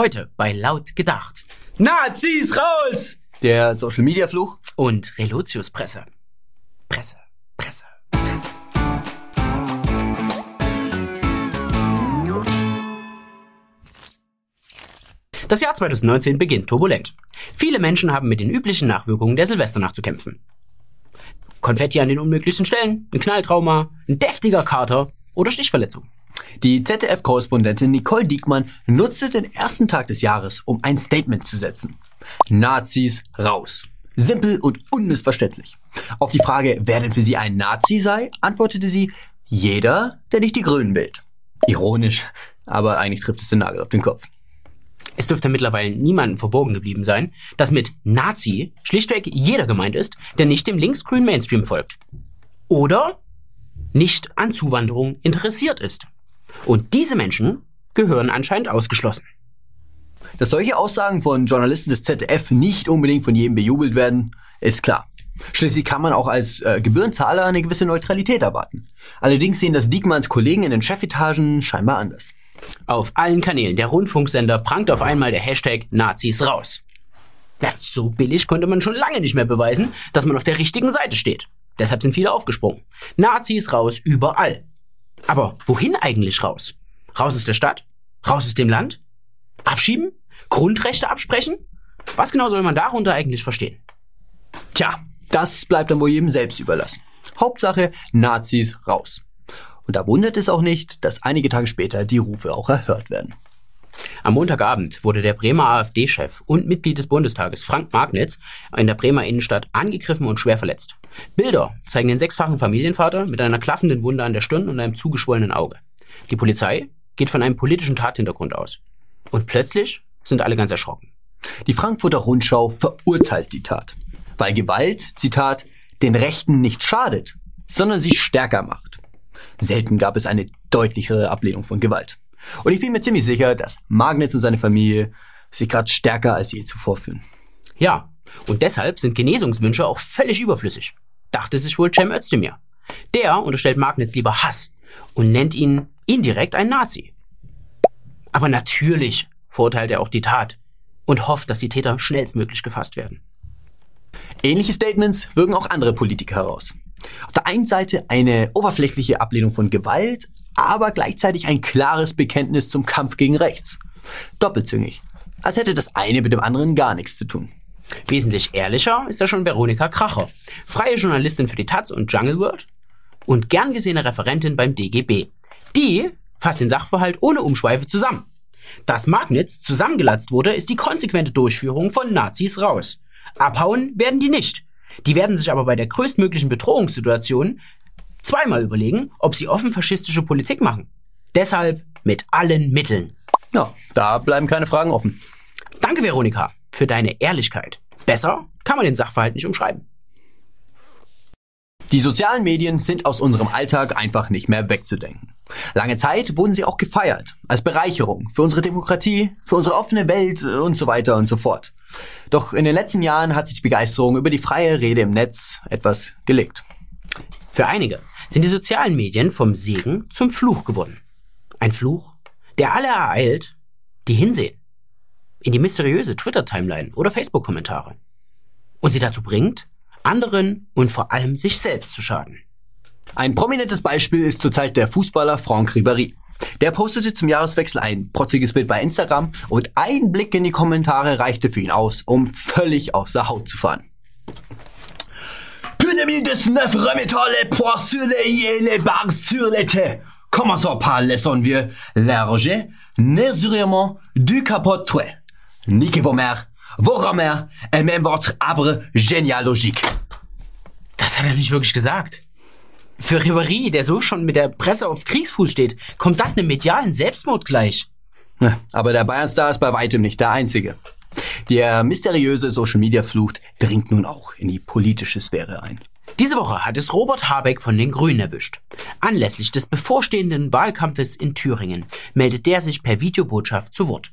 Heute bei Laut gedacht. Nazis raus! Der Social Media Fluch. Und Relotius Presse. Presse, Presse, Presse. Das Jahr 2019 beginnt turbulent. Viele Menschen haben mit den üblichen Nachwirkungen der Silvesternacht zu kämpfen. Konfetti an den unmöglichsten Stellen, ein Knalltrauma, ein deftiger Kater oder Stichverletzung. Die ZDF-Korrespondentin Nicole Diekmann nutzte den ersten Tag des Jahres, um ein Statement zu setzen. Nazis raus. Simpel und unmissverständlich. Auf die Frage, wer denn für sie ein Nazi sei, antwortete sie, jeder, der nicht die Grünen wählt. Ironisch, aber eigentlich trifft es den Nagel auf den Kopf. Es dürfte mittlerweile niemandem verborgen geblieben sein, dass mit Nazi schlichtweg jeder gemeint ist, der nicht dem linksgrünen Mainstream folgt. Oder nicht an Zuwanderung interessiert ist. Und diese Menschen gehören anscheinend ausgeschlossen. Dass solche Aussagen von Journalisten des ZDF nicht unbedingt von jedem bejubelt werden, ist klar. Schließlich kann man auch als äh, Gebührenzahler eine gewisse Neutralität erwarten. Allerdings sehen das Diekmanns Kollegen in den Chefetagen scheinbar anders. Auf allen Kanälen der Rundfunksender prangt auf einmal der Hashtag Nazis raus. Ja, so billig konnte man schon lange nicht mehr beweisen, dass man auf der richtigen Seite steht. Deshalb sind viele aufgesprungen. Nazis raus überall. Aber wohin eigentlich raus? Raus aus der Stadt? Raus aus dem Land? Abschieben? Grundrechte absprechen? Was genau soll man darunter eigentlich verstehen? Tja, das bleibt dann wohl jedem selbst überlassen. Hauptsache Nazis raus. Und da wundert es auch nicht, dass einige Tage später die Rufe auch erhört werden. Am Montagabend wurde der Bremer AfD-Chef und Mitglied des Bundestages Frank Magnitz in der Bremer Innenstadt angegriffen und schwer verletzt. Bilder zeigen den sechsfachen Familienvater mit einer klaffenden Wunde an der Stirn und einem zugeschwollenen Auge. Die Polizei geht von einem politischen Tathintergrund aus. Und plötzlich sind alle ganz erschrocken. Die Frankfurter Rundschau verurteilt die Tat, weil Gewalt, Zitat, den Rechten nicht schadet, sondern sie stärker macht. Selten gab es eine deutlichere Ablehnung von Gewalt. Und ich bin mir ziemlich sicher, dass Magnitz und seine Familie sich gerade stärker als je zuvor fühlen. Ja, und deshalb sind Genesungswünsche auch völlig überflüssig, dachte sich wohl Cem Özdemir. Der unterstellt Magnitz lieber Hass und nennt ihn indirekt ein Nazi. Aber natürlich verurteilt er auch die Tat und hofft, dass die Täter schnellstmöglich gefasst werden. Ähnliche Statements wirken auch andere Politiker heraus. Auf der einen Seite eine oberflächliche Ablehnung von Gewalt, aber gleichzeitig ein klares Bekenntnis zum Kampf gegen rechts. Doppelzüngig. Als hätte das eine mit dem anderen gar nichts zu tun. Wesentlich ehrlicher ist da schon Veronika Kracher, freie Journalistin für die Taz und Jungle World und gern gesehene Referentin beim DGB. Die fasst den Sachverhalt ohne Umschweife zusammen. Dass Magnitz zusammengelatzt wurde, ist die konsequente Durchführung von Nazis raus. Abhauen werden die nicht. Die werden sich aber bei der größtmöglichen Bedrohungssituation zweimal überlegen, ob sie offen faschistische Politik machen. Deshalb mit allen Mitteln. Ja, da bleiben keine Fragen offen. Danke, Veronika, für deine Ehrlichkeit. Besser kann man den Sachverhalt nicht umschreiben. Die sozialen Medien sind aus unserem Alltag einfach nicht mehr wegzudenken. Lange Zeit wurden sie auch gefeiert, als Bereicherung für unsere Demokratie, für unsere offene Welt und so weiter und so fort. Doch in den letzten Jahren hat sich die Begeisterung über die freie Rede im Netz etwas gelegt. Für einige sind die sozialen Medien vom Segen zum Fluch geworden. Ein Fluch, der alle ereilt, die hinsehen. In die mysteriöse Twitter-Timeline oder Facebook-Kommentare. Und sie dazu bringt, anderen und vor allem sich selbst zu schaden. Ein prominentes Beispiel ist zurzeit der Fußballer Franck Ribéry. Der postete zum Jahreswechsel ein protziges Bild bei Instagram und ein Blick in die Kommentare reichte für ihn aus, um völlig aus der Haut zu fahren. Plus de 2019, remettons les poings sur les i et les barres sur les têtes. Commençons par laissons wir l'argent, nécessairement du capote. Niquez vos mères, vos grand-mères et même votre arbre généalogique. Das hat er nicht wirklich gesagt. Für Ribéry, der so schon mit der Presse auf Kriegsfuß steht, kommt das einem medialen Selbstmord gleich. Aber der Bayern-Star ist bei weitem nicht der Einzige. Der mysteriöse Social-Media-Fluch dringt nun auch in die politische Sphäre ein. Diese Woche hat es Robert Habeck von den Grünen erwischt. Anlässlich des bevorstehenden Wahlkampfes in Thüringen meldet der sich per Videobotschaft zu Wort.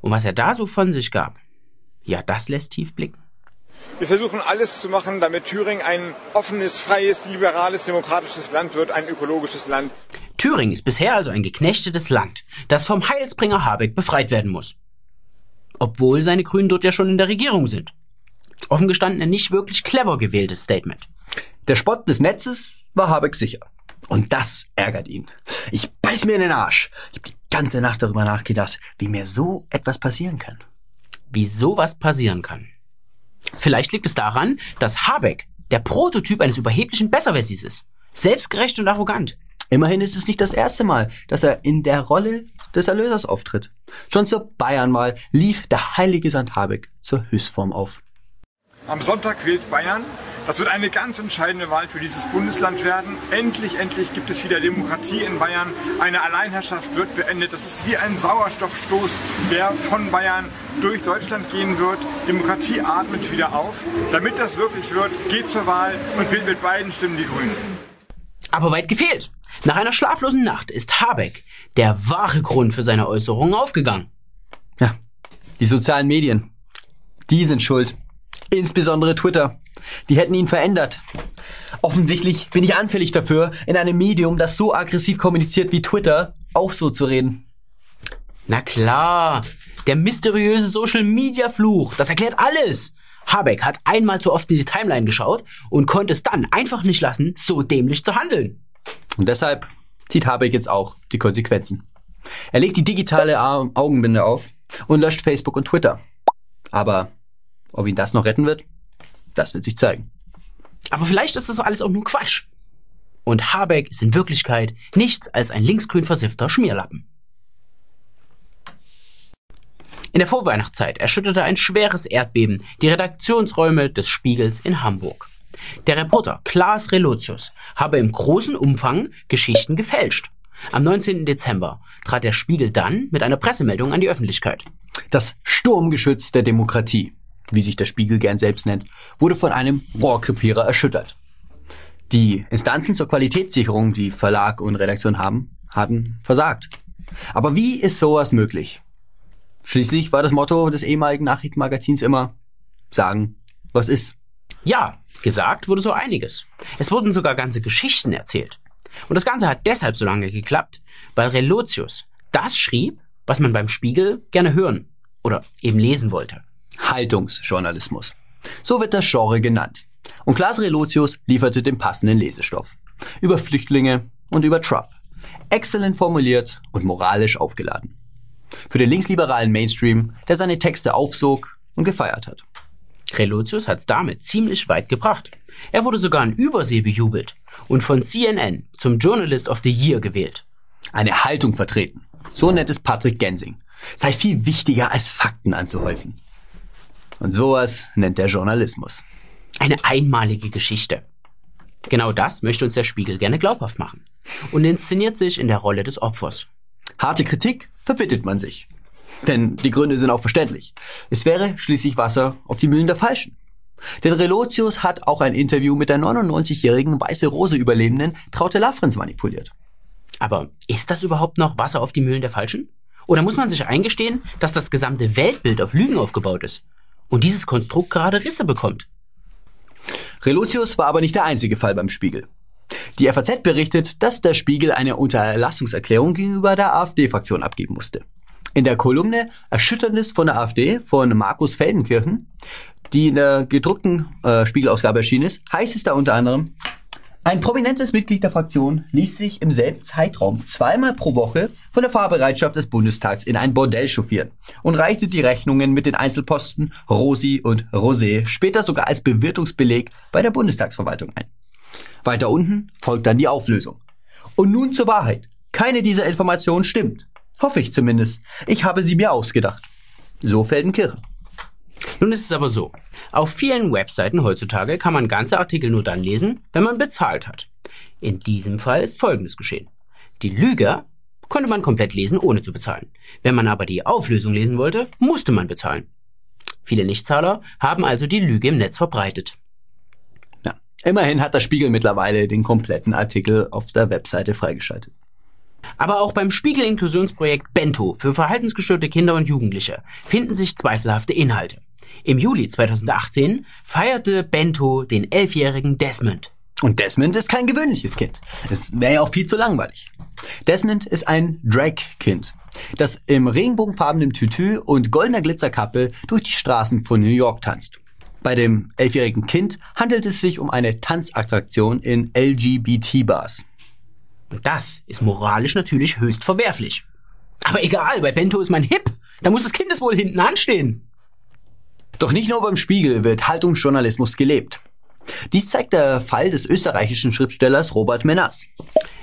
Und was er da so von sich gab, ja, das lässt tief blicken. Wir versuchen alles zu machen, damit Thüringen ein offenes, freies, liberales, demokratisches Land wird, ein ökologisches Land. Thüringen ist bisher also ein geknechtetes Land, das vom Heilsbringer Habeck befreit werden muss. Obwohl seine Grünen dort ja schon in der Regierung sind. Offen gestanden ein nicht wirklich clever gewähltes Statement. Der Spott des Netzes war Habeck sicher. Und das ärgert ihn. Ich beiß mir in den Arsch. Ich habe die ganze Nacht darüber nachgedacht, wie mir so etwas passieren kann. Wie sowas passieren kann. Vielleicht liegt es daran, dass Habeck der Prototyp eines überheblichen Besserwessis ist. Selbstgerecht und arrogant. Immerhin ist es nicht das erste Mal, dass er in der Rolle des Erlösers auftritt. Schon zur Bayernwahl lief der heilige Sand Habeck zur Höchstform auf. Am Sonntag wählt Bayern. Das wird eine ganz entscheidende Wahl für dieses Bundesland werden. Endlich, endlich gibt es wieder Demokratie in Bayern. Eine Alleinherrschaft wird beendet. Das ist wie ein Sauerstoffstoß, der von Bayern durch Deutschland gehen wird. Demokratie atmet wieder auf. Damit das wirklich wird, geht zur Wahl und wählt mit beiden Stimmen die Grünen. Aber weit gefehlt. Nach einer schlaflosen Nacht ist Habeck, der wahre Grund für seine Äußerungen, aufgegangen. Ja, die sozialen Medien, die sind schuld. Insbesondere Twitter. Die hätten ihn verändert. Offensichtlich bin ich anfällig dafür, in einem Medium, das so aggressiv kommuniziert wie Twitter, auch so zu reden. Na klar, der mysteriöse Social Media Fluch, das erklärt alles. Habeck hat einmal zu oft in die Timeline geschaut und konnte es dann einfach nicht lassen, so dämlich zu handeln. Und deshalb zieht Habeck jetzt auch die Konsequenzen. Er legt die digitale Au- Augenbinde auf und löscht Facebook und Twitter. Aber ob ihn das noch retten wird, das wird sich zeigen. Aber vielleicht ist das alles auch nur Quatsch. Und Habeck ist in Wirklichkeit nichts als ein linksgrün versiffter Schmierlappen. In der Vorweihnachtszeit erschütterte ein schweres Erdbeben die Redaktionsräume des Spiegels in Hamburg. Der Reporter Klaas Relotius habe im großen Umfang Geschichten gefälscht. Am 19. Dezember trat der Spiegel dann mit einer Pressemeldung an die Öffentlichkeit. Das Sturmgeschütz der Demokratie, wie sich der Spiegel gern selbst nennt, wurde von einem Rohrkrepierer erschüttert. Die Instanzen zur Qualitätssicherung, die Verlag und Redaktion haben, haben versagt. Aber wie ist sowas möglich? Schließlich war das Motto des ehemaligen Nachrichtenmagazins immer sagen, was ist. Ja, gesagt wurde so einiges. Es wurden sogar ganze Geschichten erzählt. Und das Ganze hat deshalb so lange geklappt, weil Relotius das schrieb, was man beim Spiegel gerne hören oder eben lesen wollte. Haltungsjournalismus. So wird das Genre genannt. Und Klaas Relotius lieferte den passenden Lesestoff. Über Flüchtlinge und über Trump. Exzellent formuliert und moralisch aufgeladen. Für den linksliberalen Mainstream, der seine Texte aufsog und gefeiert hat. Relotius hat's damit ziemlich weit gebracht. Er wurde sogar in Übersee bejubelt und von CNN zum Journalist of the Year gewählt. Eine Haltung vertreten. So nennt es Patrick Gensing. Sei viel wichtiger als Fakten anzuhäufen. Und sowas nennt der Journalismus. Eine einmalige Geschichte. Genau das möchte uns der Spiegel gerne glaubhaft machen und inszeniert sich in der Rolle des Opfers. Harte Kritik verbittet man sich. Denn die Gründe sind auch verständlich. Es wäre schließlich Wasser auf die Mühlen der Falschen. Denn Relotius hat auch ein Interview mit der 99-jährigen Weiße Rose Überlebenden Traute Lafrenz manipuliert. Aber ist das überhaupt noch Wasser auf die Mühlen der Falschen? Oder muss man sich eingestehen, dass das gesamte Weltbild auf Lügen aufgebaut ist und dieses Konstrukt gerade Risse bekommt? Relotius war aber nicht der einzige Fall beim Spiegel. Die FAZ berichtet, dass der Spiegel eine Unterlassungserklärung gegenüber der AfD-Fraktion abgeben musste. In der Kolumne Erschütterndes von der AfD von Markus Feldenkirchen, die in der gedruckten äh, Spiegelausgabe erschienen ist, heißt es da unter anderem, ein prominentes Mitglied der Fraktion ließ sich im selben Zeitraum zweimal pro Woche von der Fahrbereitschaft des Bundestags in ein Bordell chauffieren und reichte die Rechnungen mit den Einzelposten Rosi und Rosé später sogar als Bewirtungsbeleg bei der Bundestagsverwaltung ein. Weiter unten folgt dann die Auflösung. Und nun zur Wahrheit. Keine dieser Informationen stimmt. Hoffe ich zumindest. Ich habe sie mir ausgedacht. So Feldenkirchen. Nun ist es aber so. Auf vielen Webseiten heutzutage kann man ganze Artikel nur dann lesen, wenn man bezahlt hat. In diesem Fall ist Folgendes geschehen. Die Lüge konnte man komplett lesen, ohne zu bezahlen. Wenn man aber die Auflösung lesen wollte, musste man bezahlen. Viele Nichtzahler haben also die Lüge im Netz verbreitet. Ja. Immerhin hat der Spiegel mittlerweile den kompletten Artikel auf der Webseite freigeschaltet. Aber auch beim Spiegel-Inklusionsprojekt Bento für verhaltensgestörte Kinder und Jugendliche finden sich zweifelhafte Inhalte. Im Juli 2018 feierte Bento den elfjährigen Desmond. Und Desmond ist kein gewöhnliches Kind. Es wäre ja auch viel zu langweilig. Desmond ist ein Drag-Kind, das im regenbogenfarbenen Tütü und goldener Glitzerkappe durch die Straßen von New York tanzt. Bei dem elfjährigen Kind handelt es sich um eine Tanzattraktion in LGBT-Bars. Und das ist moralisch natürlich höchst verwerflich. Aber egal, bei Bento ist man hip. Da muss das Kindeswohl hinten anstehen. Doch nicht nur beim Spiegel wird Haltungsjournalismus gelebt. Dies zeigt der Fall des österreichischen Schriftstellers Robert Menas.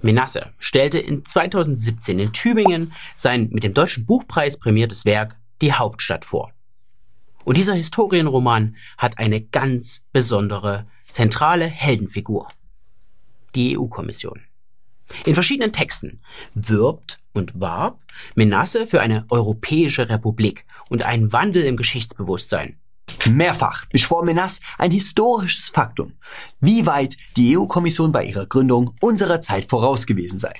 Menasse stellte in 2017 in Tübingen sein mit dem Deutschen Buchpreis prämiertes Werk Die Hauptstadt vor. Und dieser Historienroman hat eine ganz besondere, zentrale Heldenfigur. Die EU-Kommission. In verschiedenen Texten wirbt und warb Menasse für eine europäische Republik und einen Wandel im Geschichtsbewusstsein. Mehrfach beschwor Menas ein historisches Faktum, wie weit die EU-Kommission bei ihrer Gründung unserer Zeit voraus gewesen sei.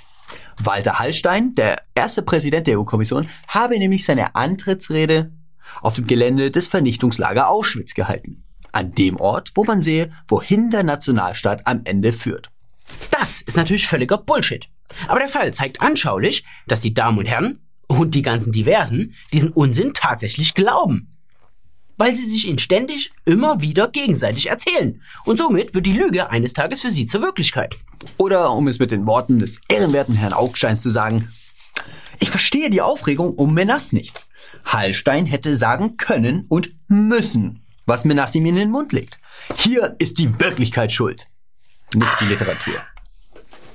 Walter Hallstein, der erste Präsident der EU-Kommission, habe nämlich seine Antrittsrede auf dem Gelände des Vernichtungslager Auschwitz gehalten. An dem Ort, wo man sehe, wohin der Nationalstaat am Ende führt. Das ist natürlich völliger Bullshit. Aber der Fall zeigt anschaulich, dass die Damen und Herren und die ganzen Diversen diesen Unsinn tatsächlich glauben. Weil sie sich ihn ständig immer wieder gegenseitig erzählen. Und somit wird die Lüge eines Tages für sie zur Wirklichkeit. Oder um es mit den Worten des ehrenwerten Herrn Augsteins zu sagen, ich verstehe die Aufregung um Menas nicht. Hallstein hätte sagen können und müssen, was Menas ihm in den Mund legt. Hier ist die Wirklichkeit schuld, nicht die Literatur.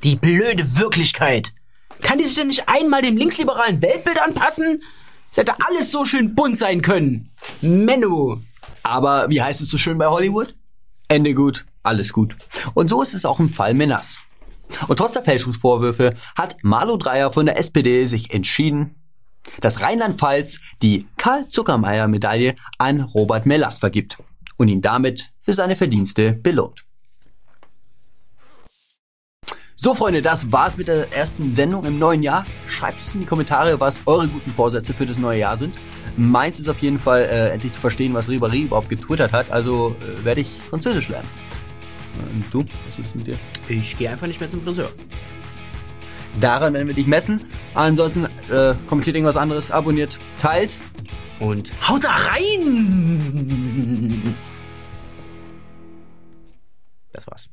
Die blöde Wirklichkeit. Kann die sich denn nicht einmal dem linksliberalen Weltbild anpassen? Es hätte alles so schön bunt sein können. Menno. Aber wie heißt es so schön bei Hollywood? Ende gut, alles gut. Und so ist es auch im Fall Menas. Und trotz der Fälschungsvorwürfe hat Marlo Dreyer von der SPD sich entschieden, dass Rheinland-Pfalz die Karl-Zuckermeier-Medaille an Robert Melas vergibt und ihn damit für seine Verdienste belohnt. So, Freunde, das war's mit der ersten Sendung im neuen Jahr. Schreibt es in die Kommentare, was eure guten Vorsätze für das neue Jahr sind. Meins ist auf jeden Fall, äh, endlich zu verstehen, was Ribéry überhaupt getwittert hat. Also äh, werde ich Französisch lernen. Und du? Was ist mit dir? Ich gehe einfach nicht mehr zum Friseur. Daran werden wir dich messen. Ansonsten äh, kommentiert irgendwas anderes, abonniert, teilt. Und haut da rein! Das war's.